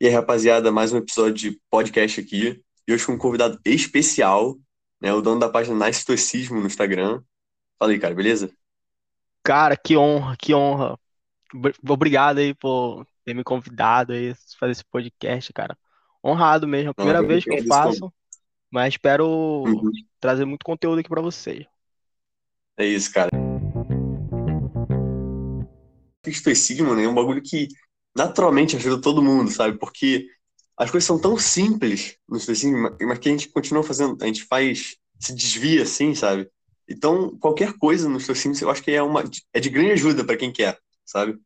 E aí, rapaziada, mais um episódio de podcast aqui. E hoje com um convidado especial, né? O dono da página Nice Stoicismo no Instagram. Fala aí, cara, beleza? Cara, que honra, que honra. Obri- Obrigado aí por ter me convidado aí a fazer esse podcast, cara. Honrado mesmo, é a Não, primeira eu vez que eu faço, mas espero Uhum. trazer muito conteúdo aqui pra vocês. É isso, cara. Estoicismo, né? É um bagulho que naturalmente ajuda todo mundo, sabe? Porque as coisas são tão simples no estoicismo, mas que a gente continua fazendo, a gente faz, se desvia assim, sabe? Então, qualquer coisa no estoicismo, eu acho que é uma, é de grande ajuda para quem quer, sabe?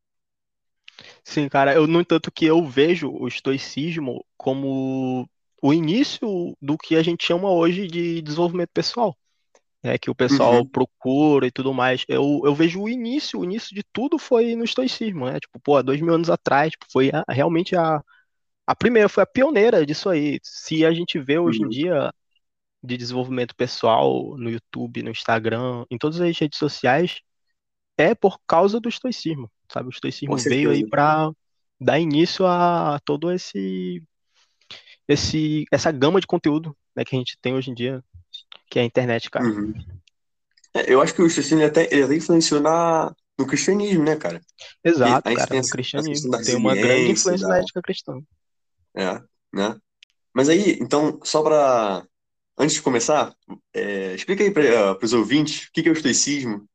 Sim, cara, eu, no entanto, que eu vejo o estoicismo como o início do que a gente chama hoje de desenvolvimento pessoal. É que o pessoal Uhum, procura e tudo mais. Eu, eu vejo o início, o início de tudo foi no estoicismo, né? Tipo, pô, há dois mil anos atrás, tipo, foi a- realmente a, a primeira, foi a pioneira disso aí. Se a gente vê hoje em uhum. dia de desenvolvimento pessoal no YouTube, no Instagram, em todas as redes sociais, é por causa do estoicismo, sabe? O estoicismo veio aí para dar início a todo esse, esse, essa gama de conteúdo, né, que a gente tem hoje em dia, que é a internet, cara. Uhum. É, eu acho que o estoicismo até, ele até influenciou na, no cristianismo, né, cara? Exato, cara, tem no cristianismo tem uma grande influência na da, ética cristã. é, né? Mas aí, então, só para antes de começar, é, explica aí para os ouvintes o que que é o estoicismo.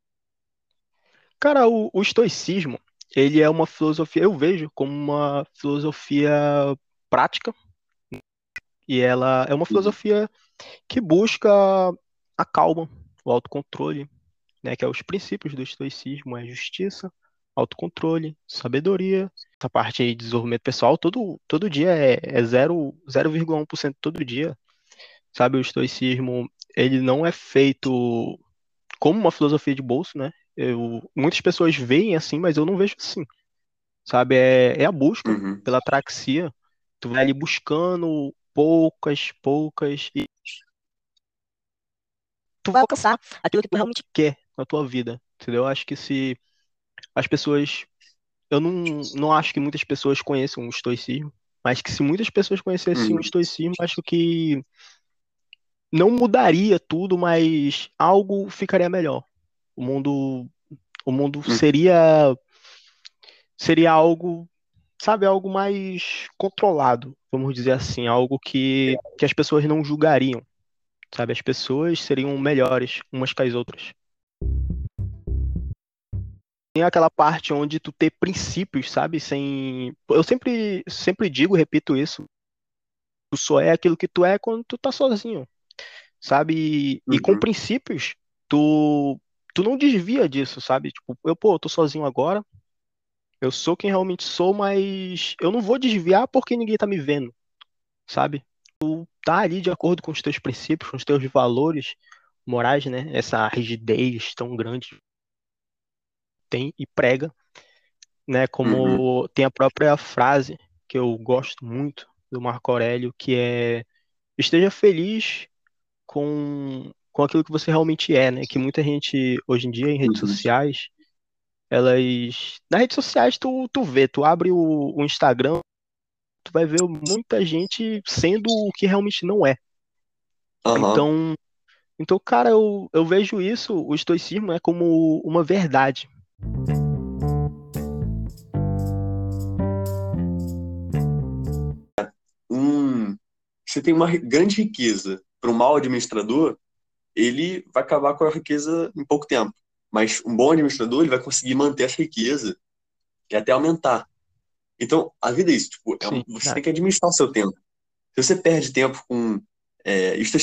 Cara, o, o estoicismo, ele é uma filosofia, eu vejo como uma filosofia prática, e ela é uma Uhum, filosofia que busca a calma, o autocontrole, né, que é os princípios do estoicismo, é justiça, autocontrole, sabedoria. Essa parte de desenvolvimento pessoal, todo, todo dia é, é 0, 0,1% todo dia, sabe? O estoicismo, ele não é feito como uma filosofia de bolso, né? Eu, muitas pessoas veem assim, mas eu não vejo assim, sabe? É, é a busca uhum, pela atraxia. Tu vai ali buscando poucas, poucas, e tu vai alcançar aquilo que tu realmente quer na tua vida, entendeu? Eu acho que se as pessoas. Eu não, não acho que muitas pessoas conheçam o estoicismo, mas que se muitas pessoas conhecessem o uhum, estoicismo, acho que não mudaria tudo, mas algo ficaria melhor. O mundo, o mundo uhum. seria seria algo, sabe, algo mais controlado, vamos dizer assim, algo que, que as pessoas não julgariam, sabe? As pessoas seriam melhores umas com as outras. Tem aquela parte onde tu ter princípios, sabe? Sem. Eu sempre, sempre digo, repito isso. Tu só é aquilo que tu é quando tu tá sozinho, sabe? E com uhum. princípios, tu, tu não desvia disso, sabe? Tipo, eu, pô, eu tô sozinho agora, eu sou quem realmente sou, mas eu não vou desviar porque ninguém tá me vendo, sabe? Tá ali de acordo com os teus princípios, com os teus valores morais, né? Essa rigidez tão grande tem e prega, né? Uhum, Como tem a própria frase que eu gosto muito do Marco Aurélio, que é esteja feliz com, com aquilo que você realmente é, né? Que muita gente hoje em dia em redes uhum, sociais, elas nas redes sociais tu, tu vê, tu abre o, o Instagram, tu vai ver muita gente sendo o que realmente não é. aham. Então, então, cara, eu, eu vejo isso, o estoicismo é como uma verdade. Um, você tem uma grande riqueza para um mau administrador, ele vai acabar com a riqueza em pouco tempo. Mas um bom administrador, ele vai conseguir manter essa riqueza e até aumentar. Então, a vida é isso, tipo, é Sim, você né? tem que administrar o seu tempo. Se você perde tempo com é, isso,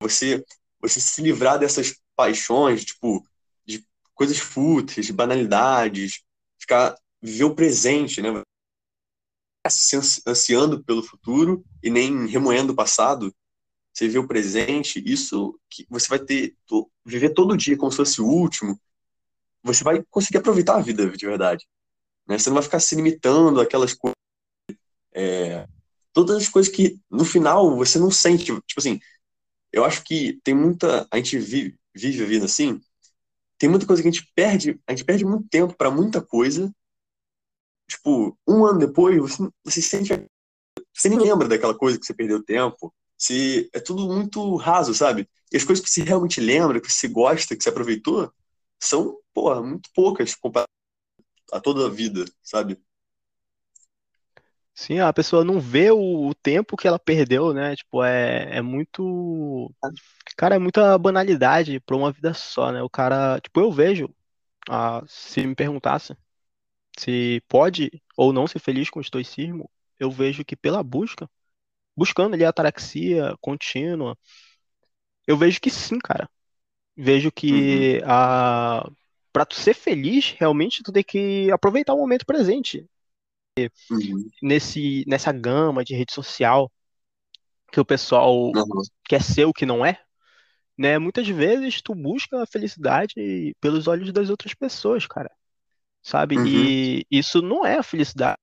você você se livrar dessas paixões, tipo, de coisas fúteis, de banalidades, ficar viver o presente, né? Ansiando pelo futuro e nem remoendo o passado, você vê o presente, isso que você vai ter, viver todo dia como se fosse o último, você vai conseguir aproveitar a vida de verdade, né? Você não vai ficar se limitando àquelas coisas, todas as coisas que no final você não sente, tipo assim, eu acho que tem muita, a gente vive, vive a vida assim, tem muita coisa que a gente perde, a gente perde muito tempo para muita coisa, tipo, um ano depois você, você sente você nem lembra daquela coisa que você perdeu tempo. Se é tudo muito raso, sabe? E as coisas que você realmente lembra, que você gosta, que você aproveitou, são, porra, muito poucas a toda a vida, sabe? Sim, a pessoa não vê o, o tempo que ela perdeu, né? Tipo, é, é muito. Cara, é muita banalidade pra uma vida só, né? O cara. Tipo, eu vejo. Ah, se me perguntasse se pode ou não ser feliz com o estoicismo, eu vejo que pela busca, buscando ali a ataraxia contínua, eu vejo que sim, cara. Vejo que Uhum, a para tu ser feliz, realmente tu tem que aproveitar o momento presente. uhum, Nesse nessa gama de rede social que o pessoal uhum, quer ser o que não é, né? Muitas vezes tu busca a felicidade pelos olhos das outras pessoas, cara. Sabe? uhum, E isso não é a felicidade.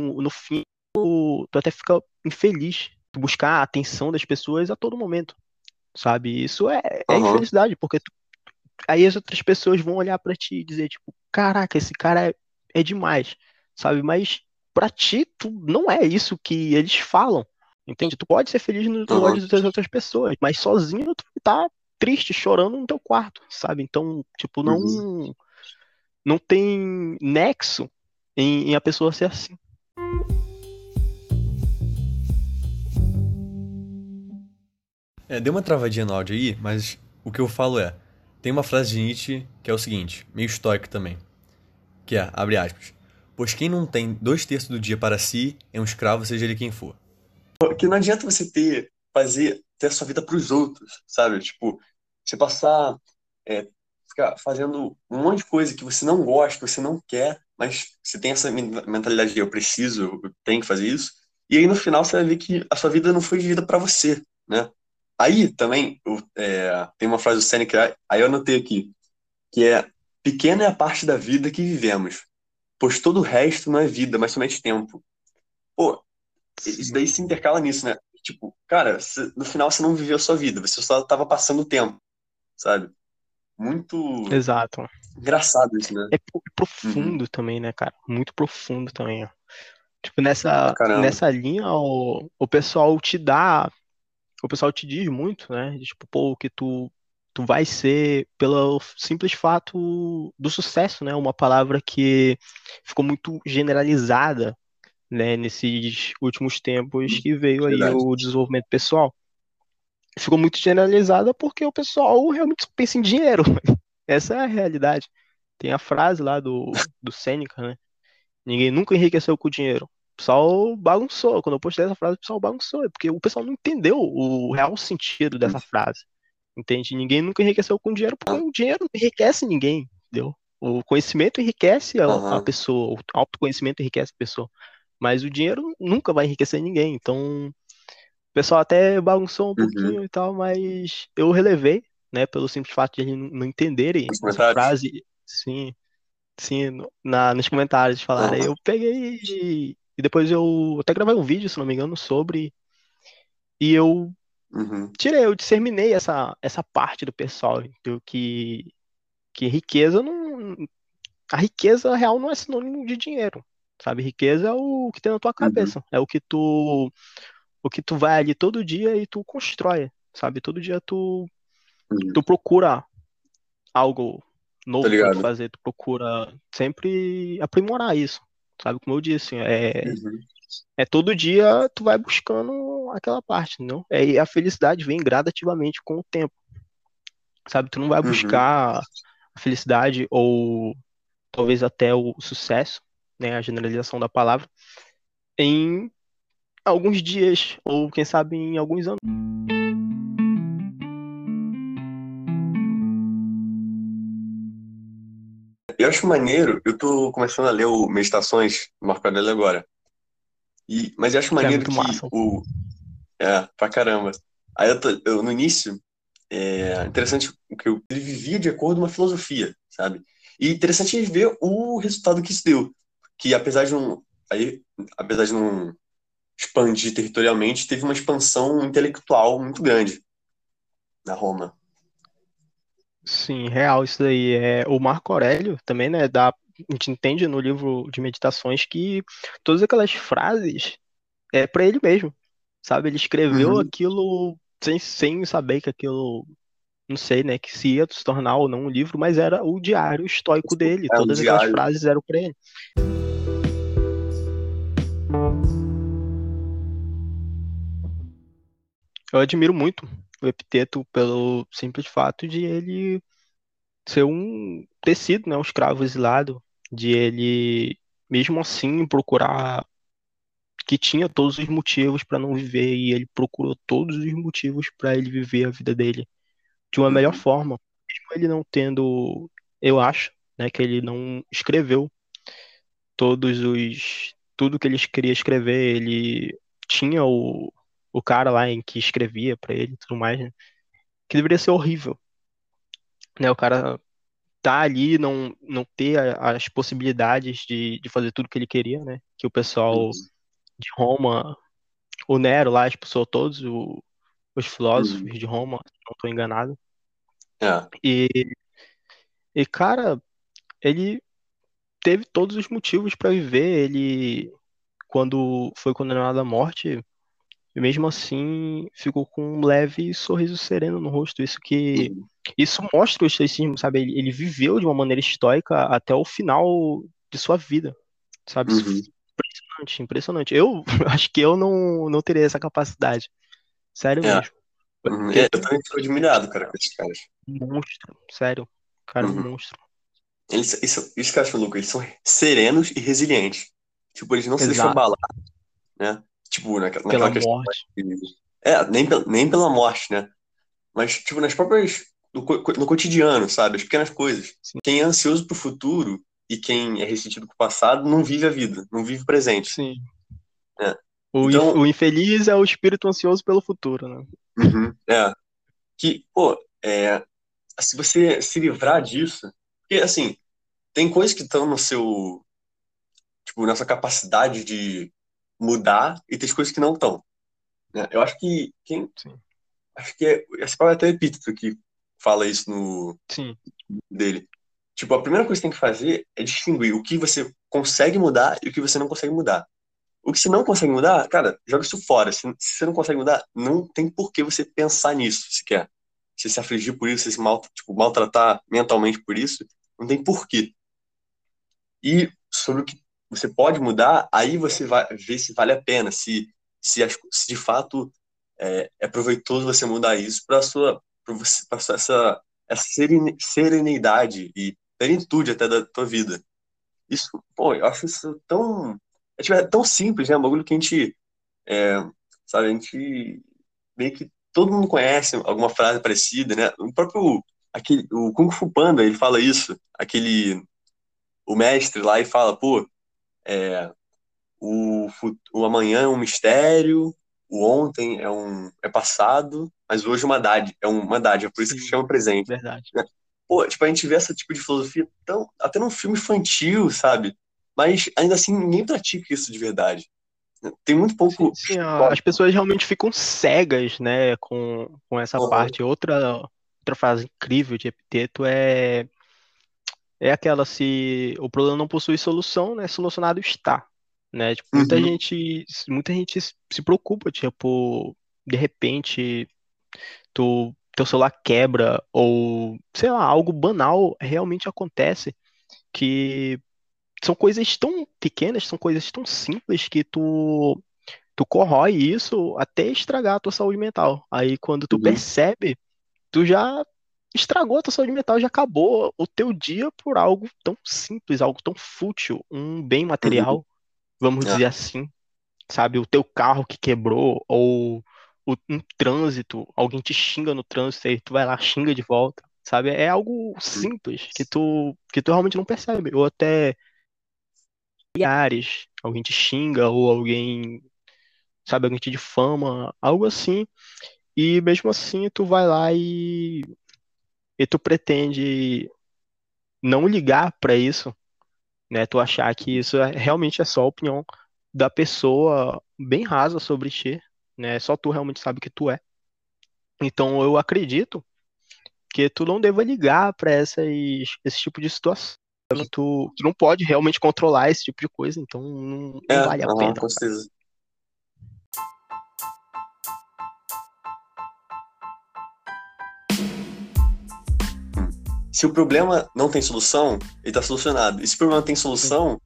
No, no fim, tu, tu até fica infeliz. Tu buscar a atenção das pessoas a todo momento, sabe? Isso é, é uhum, infelicidade, porque tu- aí as outras pessoas vão olhar pra ti e dizer, tipo, caraca, esse cara é, é demais, sabe? Mas pra ti, tu não é isso que eles falam, entende? Tu pode ser feliz no, no uhum, olho das outras pessoas, mas sozinho tu tá triste, chorando no teu quarto, sabe? Então, tipo, uhum. não, não tem nexo em, em a pessoa ser assim. É, deu uma travadinha no áudio aí, mas o que eu falo é: tem uma frase de Nietzsche que é o seguinte, meio estoico também, que é, abre aspas, pois quem não tem dois terços do dia para si é um escravo, seja ele quem for. Porque não adianta você ter, fazer, ter a sua vida para os outros, sabe? Tipo, você passar, é, ficar fazendo um monte de coisa que você não gosta, que você não quer, mas você tem essa men- mentalidade de eu preciso, eu tenho que fazer isso, e aí no final você vai ver que a sua vida não foi vivida para você, né? Aí também é, tem uma frase do Seneca, aí eu anotei aqui, que é pequena é a parte da vida que vivemos, pois todo o resto não é vida, mas somente tempo. Pô, isso daí se intercala nisso, né? Tipo, cara, no final você não viveu a sua vida, você só tava passando o tempo, sabe? Muito exato. engraçado isso, né? É Uhum. profundo também, né, cara? Muito profundo também, ó. Tipo, nessa, caramba. nessa linha, o, o pessoal te dá, o pessoal te diz muito, né? Tipo, pô, que tu, tu vai ser pelo simples fato do sucesso, né? Uma palavra que ficou muito generalizada, né? Nesses últimos tempos que veio aí Verdade. o desenvolvimento pessoal. Ficou muito generalizada porque o pessoal realmente pensa em dinheiro. Essa é a realidade. Tem a frase lá do, do Sêneca, né? Ninguém nunca enriqueceu com dinheiro. O pessoal bagunçou. Quando eu postei essa frase, o pessoal bagunçou. É porque o pessoal não entendeu o real sentido dessa frase. Entende? Ninguém nunca enriqueceu com dinheiro porque o dinheiro não enriquece ninguém. Entendeu? O conhecimento enriquece a, a Aham. pessoa. O autoconhecimento enriquece a pessoa. Mas o dinheiro nunca vai enriquecer ninguém. Então, o pessoal até bagunçou um Uhum. pouquinho e tal, mas eu relevei, né? Pelo simples fato de eles não entenderem Nos essa frase. Sim, Sim, na, nos comentários falaram. Aham. eu peguei e, depois eu até gravei um vídeo, se não me engano, sobre. E eu Uhum. tirei, eu disseminei essa, essa parte do pessoal, do que, que riqueza não. A riqueza real não é sinônimo de dinheiro. Sabe? Riqueza é o que tem na tua Uhum. cabeça. É o que tu, o que tu vai ali todo dia e tu constrói. Sabe? Todo dia tu, Uhum. tu procura algo Tá novo tu ligado? fazer, tu procura sempre aprimorar isso, sabe? Como eu disse, é, Uhum. é todo dia tu vai buscando aquela parte, não? É, e a felicidade vem gradativamente com o tempo, sabe? Tu não vai Uhum. buscar a felicidade ou talvez até o sucesso, né? A generalização da palavra, em alguns dias ou quem sabe em alguns anos. Eu acho maneiro, eu tô começando a ler o Meditações do Marco Aurélio agora. E, mas eu acho Isso é maneiro muito que massa. o. É, pra caramba. Aí eu, tô- eu, no início, é interessante que eu, ele vivia de acordo com uma filosofia, sabe? E interessante ver o resultado que isso deu. Que apesar de não. Aí, apesar de não expandir territorialmente, teve uma expansão intelectual muito grande na Roma. Sim, real isso daí. É, o Marco Aurélio também, né, dá, a gente entende no livro de meditações que todas aquelas frases é para ele mesmo, sabe? Ele escreveu Uhum. aquilo sem, sem saber que aquilo, não sei, né, que se ia se tornar ou não um livro, mas era o diário estoico dele, É todas aquelas frases eram para ele. Eu admiro muito o Epiteto pelo simples fato de ele ser um ter sido, né, um escravo exilado, de ele mesmo assim procurar que tinha todos os motivos para não viver e ele procurou todos os motivos para ele viver a vida dele de uma melhor Uhum. forma, mesmo ele não tendo, eu acho, né, que ele não escreveu todos os tudo que ele queria escrever, ele tinha o, o cara lá em que escrevia para ele e tudo mais, né, que deveria ser horrível, né? O cara tá ali não não ter as possibilidades de, de fazer tudo que ele queria, né? Que o pessoal de Roma, o Nero lá expulsou todos o- os filósofos Uhum. de Roma, não estou enganado. É. E, e cara, ele teve todos os motivos para viver. Ele, quando foi condenado à morte, mesmo assim, ficou com um leve sorriso sereno no rosto. Isso que Uhum. isso mostra o estoicismo, sabe? Ele, ele viveu de uma maneira estoica até o final de sua vida, sabe? Uhum. Impressionante, impressionante. Eu acho que eu não, não teria essa capacidade. Sério É. mesmo. Uhum. É, eu também fico admirado, cara, com esses caras. monstro, sério. Cara, Uhum. monstro. Eles, isso, isso que eu acho louco, eles são serenos e resilientes. Tipo, eles não se deixam Exato. abalar, né? Tipo, naquela, Pela questão morte. de- É, nem, nem pela morte, né? Mas, tipo, nas próprias. No, no cotidiano, sabe? As pequenas coisas. Sim. Quem é ansioso pro futuro e quem é ressentido com o passado não vive a vida, não vive o presente. Sim. É. O, Então- o infeliz é o espírito ansioso pelo futuro, né? Uhum, é. Que, pô, é, se você se livrar disso, porque assim, tem coisas que estão no seu, tipo, nessa capacidade de mudar e tem coisas que não estão. né? Eu acho que quem, Sim. acho que é, esse é até o Epíteto que fala isso no Sim. dele. Tipo, a primeira coisa que você tem que fazer é distinguir o que você consegue mudar e o que você não consegue mudar. O que você não consegue mudar, cara, joga isso fora. Se, se você não consegue mudar, não tem por que você pensar nisso sequer. Você se afligir por isso, se mal, tipo, maltratar mentalmente por isso, não tem porquê. E sobre o que você pode mudar, aí você vai ver se vale a pena, se, se, se de fato é, é proveitoso você mudar isso para sua, sua essa, essa serenidade e plenitude até da tua vida. Isso, pô, eu acho isso tão. É, tipo, é tão simples, né? Um bagulho que a gente. é, sabe, a gente. Meio que todo mundo conhece alguma frase parecida, né? O próprio. Aquele, o Kung Fu Panda, ele fala isso. Aquele. O mestre lá e fala, pô, é, o, o amanhã é um mistério, o ontem é um é passado, mas hoje é uma dádiva, é uma dádiva, por isso que Sim. chama presente. Verdade. Pô, tipo, a gente vê esse tipo de filosofia tão, até num filme infantil, sabe? Mas ainda assim ninguém pratica isso de verdade. Tem muito pouco. Sim, a- as pessoas realmente ficam cegas, né, com, com essa Uhum. parte. Outra, outra frase incrível de Epiteto é, é aquela se o problema não possui solução, né, solucionado está, né? Tipo, muita Uhum. gente, muita gente se preocupa, tipo, de repente tu, teu celular quebra ou, sei lá, algo banal realmente acontece que são coisas tão pequenas, são coisas tão simples que tu tu corrói isso até estragar a tua saúde mental. Aí quando tu Uhum. percebe, tu já estragou a tua saúde mental, já acabou o teu dia por algo tão simples, algo tão fútil, um bem material, vamos É. dizer assim, sabe? O teu carro que quebrou ou o- um trânsito, alguém te xinga no trânsito e tu vai lá xinga de volta, sabe? É algo simples que tu que tu realmente não percebe, ou até familiares, alguém te xinga ou alguém sabe, alguém te difama, algo assim, e mesmo assim tu vai lá e, e tu pretende não ligar pra isso, né? Tu achar que isso é, realmente é só a opinião da pessoa bem rasa sobre ti, né? Só tu realmente sabe que tu é. Então eu acredito que tu não deva ligar pra essas, esse tipo de situação. Tu, tu não pode realmente controlar esse tipo de coisa, então não, não É, vale a aham, pena. com certeza. Se o problema não tem solução, ele tá solucionado. E se o problema tem solução,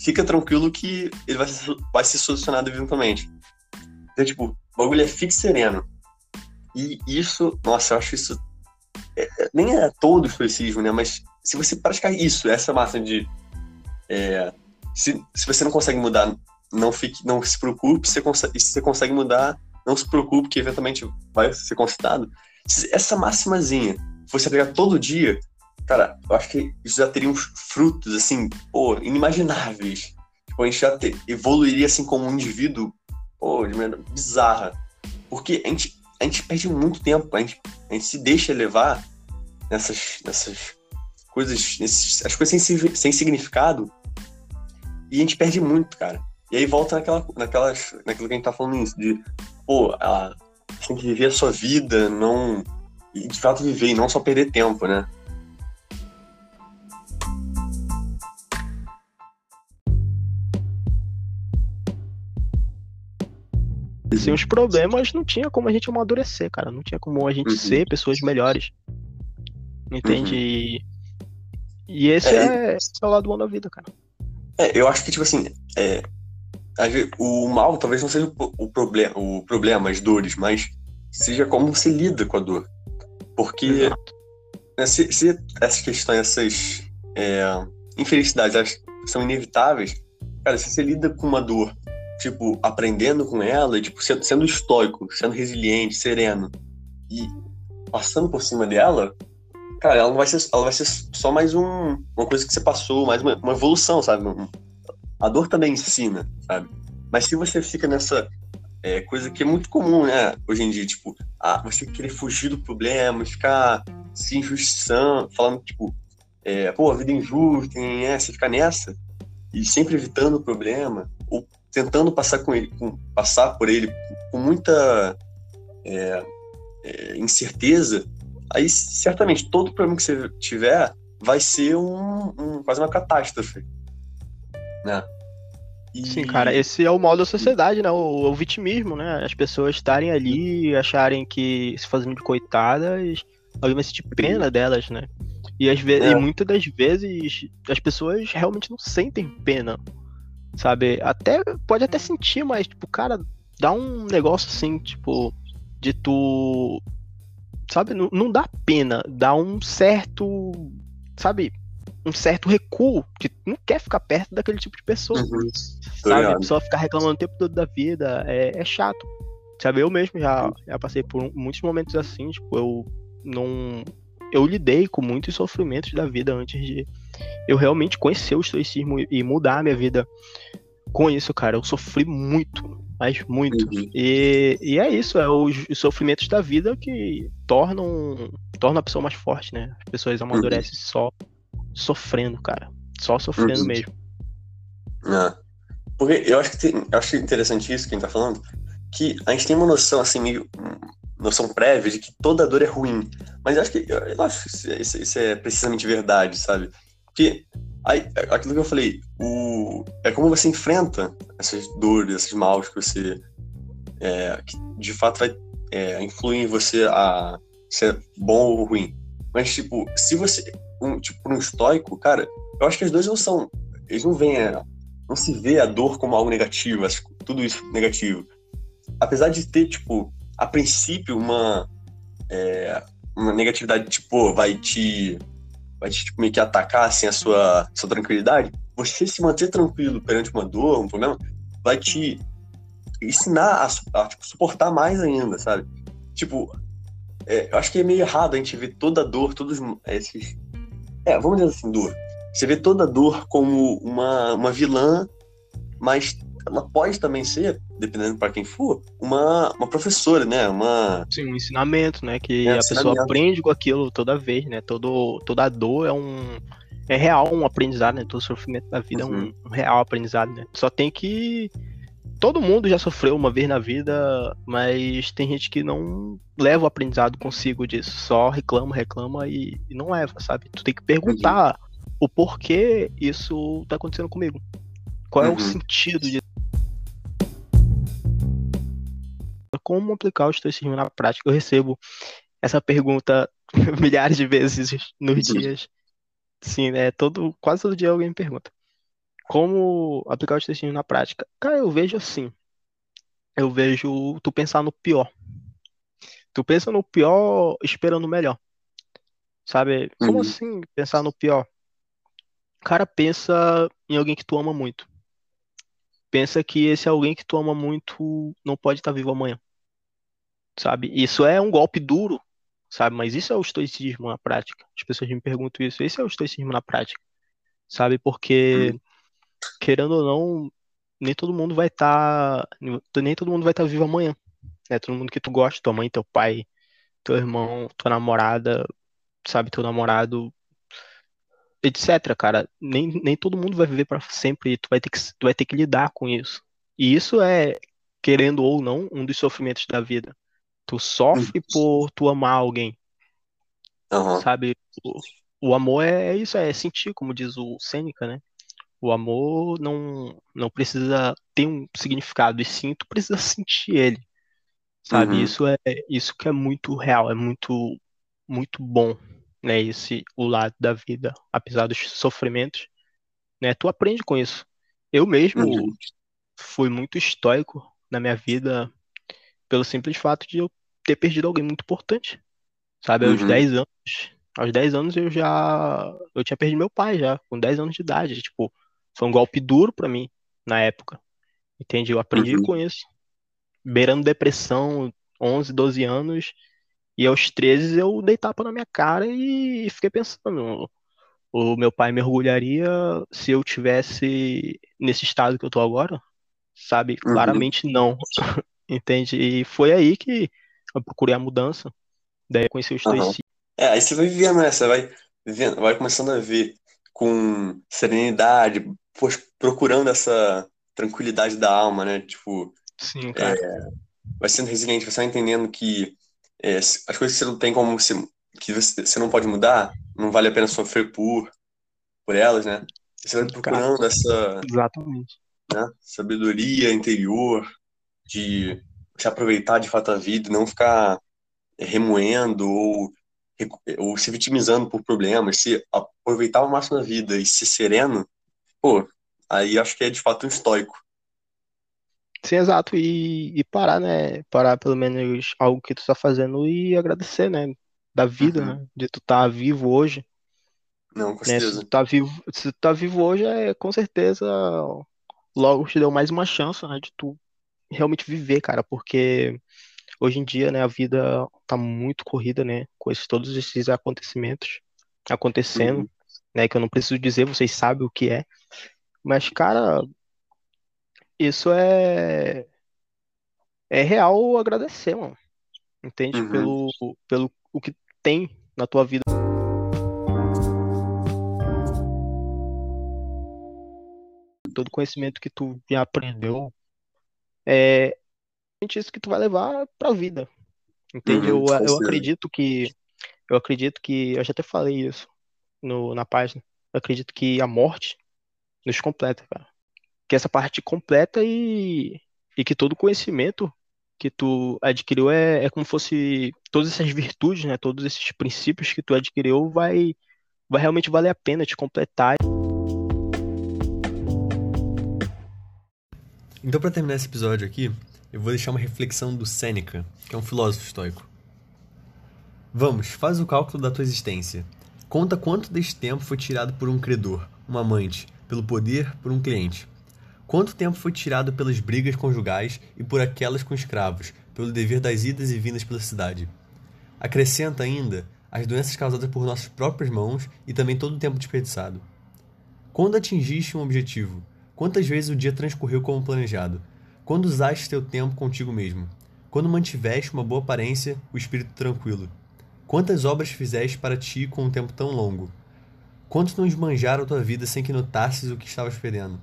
fica tranquilo que ele vai ser, vai ser solucionado eventualmente. Então, tipo, o bagulho é fixo sereno. E isso, nossa, eu acho isso. É, é nem é todo estoicismo, né? Mas se você praticar isso, essa massa de. É, se, se você não consegue mudar, não fique, não se preocupe. Se você consegue, se você consegue mudar, não se preocupe, que eventualmente vai ser constatado. Se essa máximazinha fosse aplicar todo dia, cara, eu acho que isso já teria uns frutos, assim, pô, inimagináveis. Tipo, a gente já evoluiria, assim, como um indivíduo, pô, de maneira bizarra. Porque a gente, a gente perde muito tempo, a gente, a gente se deixa levar nessas, nessas coisas, nesses, as coisas sem, sem significado, e a gente perde muito, cara. E aí volta naquela, naquelas, naquilo que a gente tá falando isso, de, pô, a, você tem que viver a sua vida, não. E de fato viver, e não só perder tempo, né? Sem os problemas, não tinha como a gente amadurecer, cara. Não tinha como a gente uhum. ser pessoas melhores. Entende? Uhum. E esse é, é, esse é o lado bom da vida, cara. É, eu acho que, tipo assim, é, o mal talvez não seja o, problema, o problema, as dores, mas seja como você lida com a dor. Porque né, se, se, essas questões, essas é, infelicidades são inevitáveis, cara, se você lida com uma dor, tipo, aprendendo com ela, tipo, sendo, sendo estoico, sendo resiliente, sereno, e passando por cima dela, cara, ela não vai ser, ela vai ser só mais um, uma coisa que você passou, mais uma, uma evolução, sabe? A dor também ensina, sabe? Mas se você fica nessa é, coisa que é muito comum, né, hoje em dia, tipo, você querer fugir do problema, ficar se injustiçando, falando, tipo, é, pô, a vida é injusta, é, você ficar nessa, e sempre evitando o problema, ou tentando passar com ele, com, passar por ele com muita é, é, incerteza, aí certamente todo problema que você tiver vai ser um, um quase uma catástrofe, né? E... Sim, cara, esse é o mal da sociedade, né? O, o vitimismo, né? As pessoas estarem ali e acharem que se fazendo de coitadas, alguém vai sentir pena delas, né? E, às vezes, é. e muitas das vezes as pessoas realmente não sentem pena, sabe? Até pode até sentir, mas, tipo, cara, dá um negócio assim, tipo, de tu. Sabe? Não, não dá pena, dá um certo. Sabe? Um certo recuo, que não quer ficar perto daquele tipo de pessoa. Uhum. Sabe? A pessoa ficar reclamando o tempo todo da vida é, é chato. Sabe, eu mesmo já, já passei por muitos momentos assim, tipo, eu não. Eu lidei com muitos sofrimentos da vida antes de eu realmente conhecer o estoicismo e mudar a minha vida com isso, cara. Eu sofri muito, mas muito. Uhum. E, e é isso, é os, os, sofrimentos da vida que tornam, tornam a pessoa mais forte, né? As pessoas amadurecem uhum. só sofrendo, cara. Só sofrendo uhum. mesmo. É. Porque eu acho que tem, eu acho interessante isso que a gente tá falando, que a gente tem uma noção, assim, meio. noção prévia de que toda dor é ruim. Mas eu acho que. Eu acho que isso, isso é precisamente verdade, sabe? Porque aí, aquilo que eu falei, o, é como você enfrenta essas dores, esses maus que você. É, que de fato vai é, influir em você a ser bom ou ruim. Mas, tipo, se você um, tipo, um estoico, cara, eu acho que as duas não são. Eles não veem. Não se vê a dor como algo negativo, tudo isso negativo. Apesar de ter, tipo, a princípio, uma. É, uma negatividade, tipo, vai te. Vai te tipo, meio que atacar assim, a sua, sua tranquilidade. Você se manter tranquilo perante uma dor, um problema, vai te ensinar a, a tipo, suportar mais ainda, sabe? Tipo, é, eu acho que é meio errado a gente ver toda a dor, todos esses é, vamos dizer assim, dor. Você vê toda dor como uma, uma vilã, mas ela pode também ser, dependendo para quem for, uma, uma professora, né? Uma... Sim, um ensinamento, né? Que é, a pessoa aprende com aquilo toda vez, né? Todo, toda dor é um. É real um aprendizado, né? Todo sofrimento da vida uhum. é um, uhum. um real aprendizado, né? Só tem que todo mundo já sofreu uma vez na vida, mas tem gente que não leva o aprendizado consigo disso, só reclama, reclama e, e não leva, sabe? Tu tem que perguntar uhum. o porquê isso tá acontecendo comigo. Qual uhum. é o uhum. sentido disso? Como aplicar o estoicismo na prática? Eu recebo essa pergunta milhares de vezes nos dias. Sim, né? Todo, quase todo dia alguém me pergunta. Como aplicar o estoicismo na prática? Cara, eu vejo assim. Eu vejo tu pensar no pior. Tu pensa no pior esperando o melhor. Sabe? Como Uhum. assim pensar no pior? Cara pensa em alguém que tu ama muito. Pensa que esse alguém que tu ama muito não pode estar vivo amanhã. Sabe? Isso é um golpe duro, sabe? Mas isso é o estoicismo na prática. As pessoas me perguntam isso. Esse é o estoicismo na prática, sabe? Porque, querendo ou não, nem todo mundo vai estar, nem todo mundo vai estar vivo amanhã, né? Todo mundo que tu gosta, tua mãe, teu pai, teu irmão, tua namorada, sabe? Teu namorado, etc, cara. Nem, nem todo mundo vai viver para sempre e tu vai ter que, tu vai ter que lidar com isso. E isso é, querendo ou não, um dos sofrimentos da vida. Tu sofre por tu amar alguém, Aham. sabe? O, o amor é, é isso, é sentir, como diz o Sêneca, né? O amor não, não precisa ter um significado, e sim, tu precisa sentir ele, sabe? Uhum. Isso é isso que é muito real, é muito muito bom, né? Esse o lado da vida, apesar dos sofrimentos, né? Tu aprende com isso. Eu mesmo Uhum. fui muito estoico na minha vida pelo simples fato de eu ter perdido alguém muito importante, sabe? Aos Uhum. 10 anos, aos 10 anos eu já eu tinha perdido meu pai já, com 10 anos de idade, tipo, foi um golpe duro pra mim na época. Entende? Eu aprendi Uhum. com isso. Beirando depressão, 11, 12 anos, e aos 13 eu dei tapa na minha cara e fiquei pensando, o meu pai me orgulharia se eu tivesse nesse estado que eu tô agora? Sabe? Uhum. Claramente não. Entende? E foi aí que eu procurei a mudança. Daí eu conheci o estoicismo. É, aí você vai vivendo, né? Você vai vivendo, vai começando a ver com serenidade, pois, procurando essa tranquilidade da alma, né? Tipo, Sim, cara. vai sendo resiliente, você vai entendendo que é, as coisas que você não tem como você, que você, você não pode mudar, não vale a pena sofrer por, por elas, né? Você vai Sim, cara. procurando essa Exatamente. né, sabedoria interior de se aproveitar de fato a vida, não ficar remoendo ou, ou se vitimizando por problemas, se aproveitar ao máximo a vida e ser sereno, pô, aí acho que é de fato um estoico. Sim, exato. E, e parar, né? Parar pelo menos algo que tu tá fazendo e agradecer, né? Da vida, Uhum. né? De tu tá vivo hoje, Não, com né? Se certeza. tu tá vivo, se tu tá vivo hoje, é com certeza logo te deu mais uma chance, né? De tu realmente viver, cara, porque hoje em dia, né, a vida tá muito corrida, né, com esses, todos esses acontecimentos acontecendo, Uhum. né, que eu não preciso dizer, vocês sabem o que é, mas, cara, isso é é real agradecer, mano, entende? Uhum. Pelo, pelo o que tem na tua vida. Todo conhecimento que tu já aprendeu é isso que tu vai levar pra vida. Entende? Uhum, Eu, eu acredito que eu acredito que eu já até falei isso no, na página. Eu acredito que a morte nos completa, cara. Que essa parte completa e, e que todo conhecimento que tu adquiriu é, é como fosse todas essas virtudes, né? Todos esses princípios que tu adquiriu vai vai realmente valer a pena te completar. Então, para terminar esse episódio aqui, eu vou deixar uma reflexão do Sêneca, que é um filósofo estoico. Vamos, faz o cálculo da tua existência. Conta quanto deste tempo foi tirado por um credor, um amante, pelo poder, por um cliente. Quanto tempo foi tirado pelas brigas conjugais e por aquelas com escravos, pelo dever das idas e vindas pela cidade. Acrescenta ainda as doenças causadas por nossas próprias mãos e também todo o tempo desperdiçado. Quando atingiste um objetivo? Quantas vezes o dia transcorreu como planejado? Quando usaste teu tempo contigo mesmo? Quando mantiveste uma boa aparência, o espírito tranquilo? Quantas obras fizeste para ti com um tempo tão longo? Quantos não esbanjaram tua vida sem que notasses o que estavas perdendo?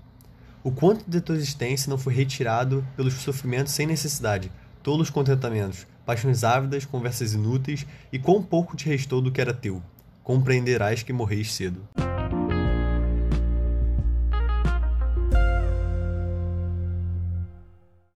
O quanto de tua existência não foi retirado pelos sofrimentos sem necessidade, tolos contentamentos, paixões ávidas, conversas inúteis, e quão pouco te restou do que era teu? Compreenderás que morreis cedo.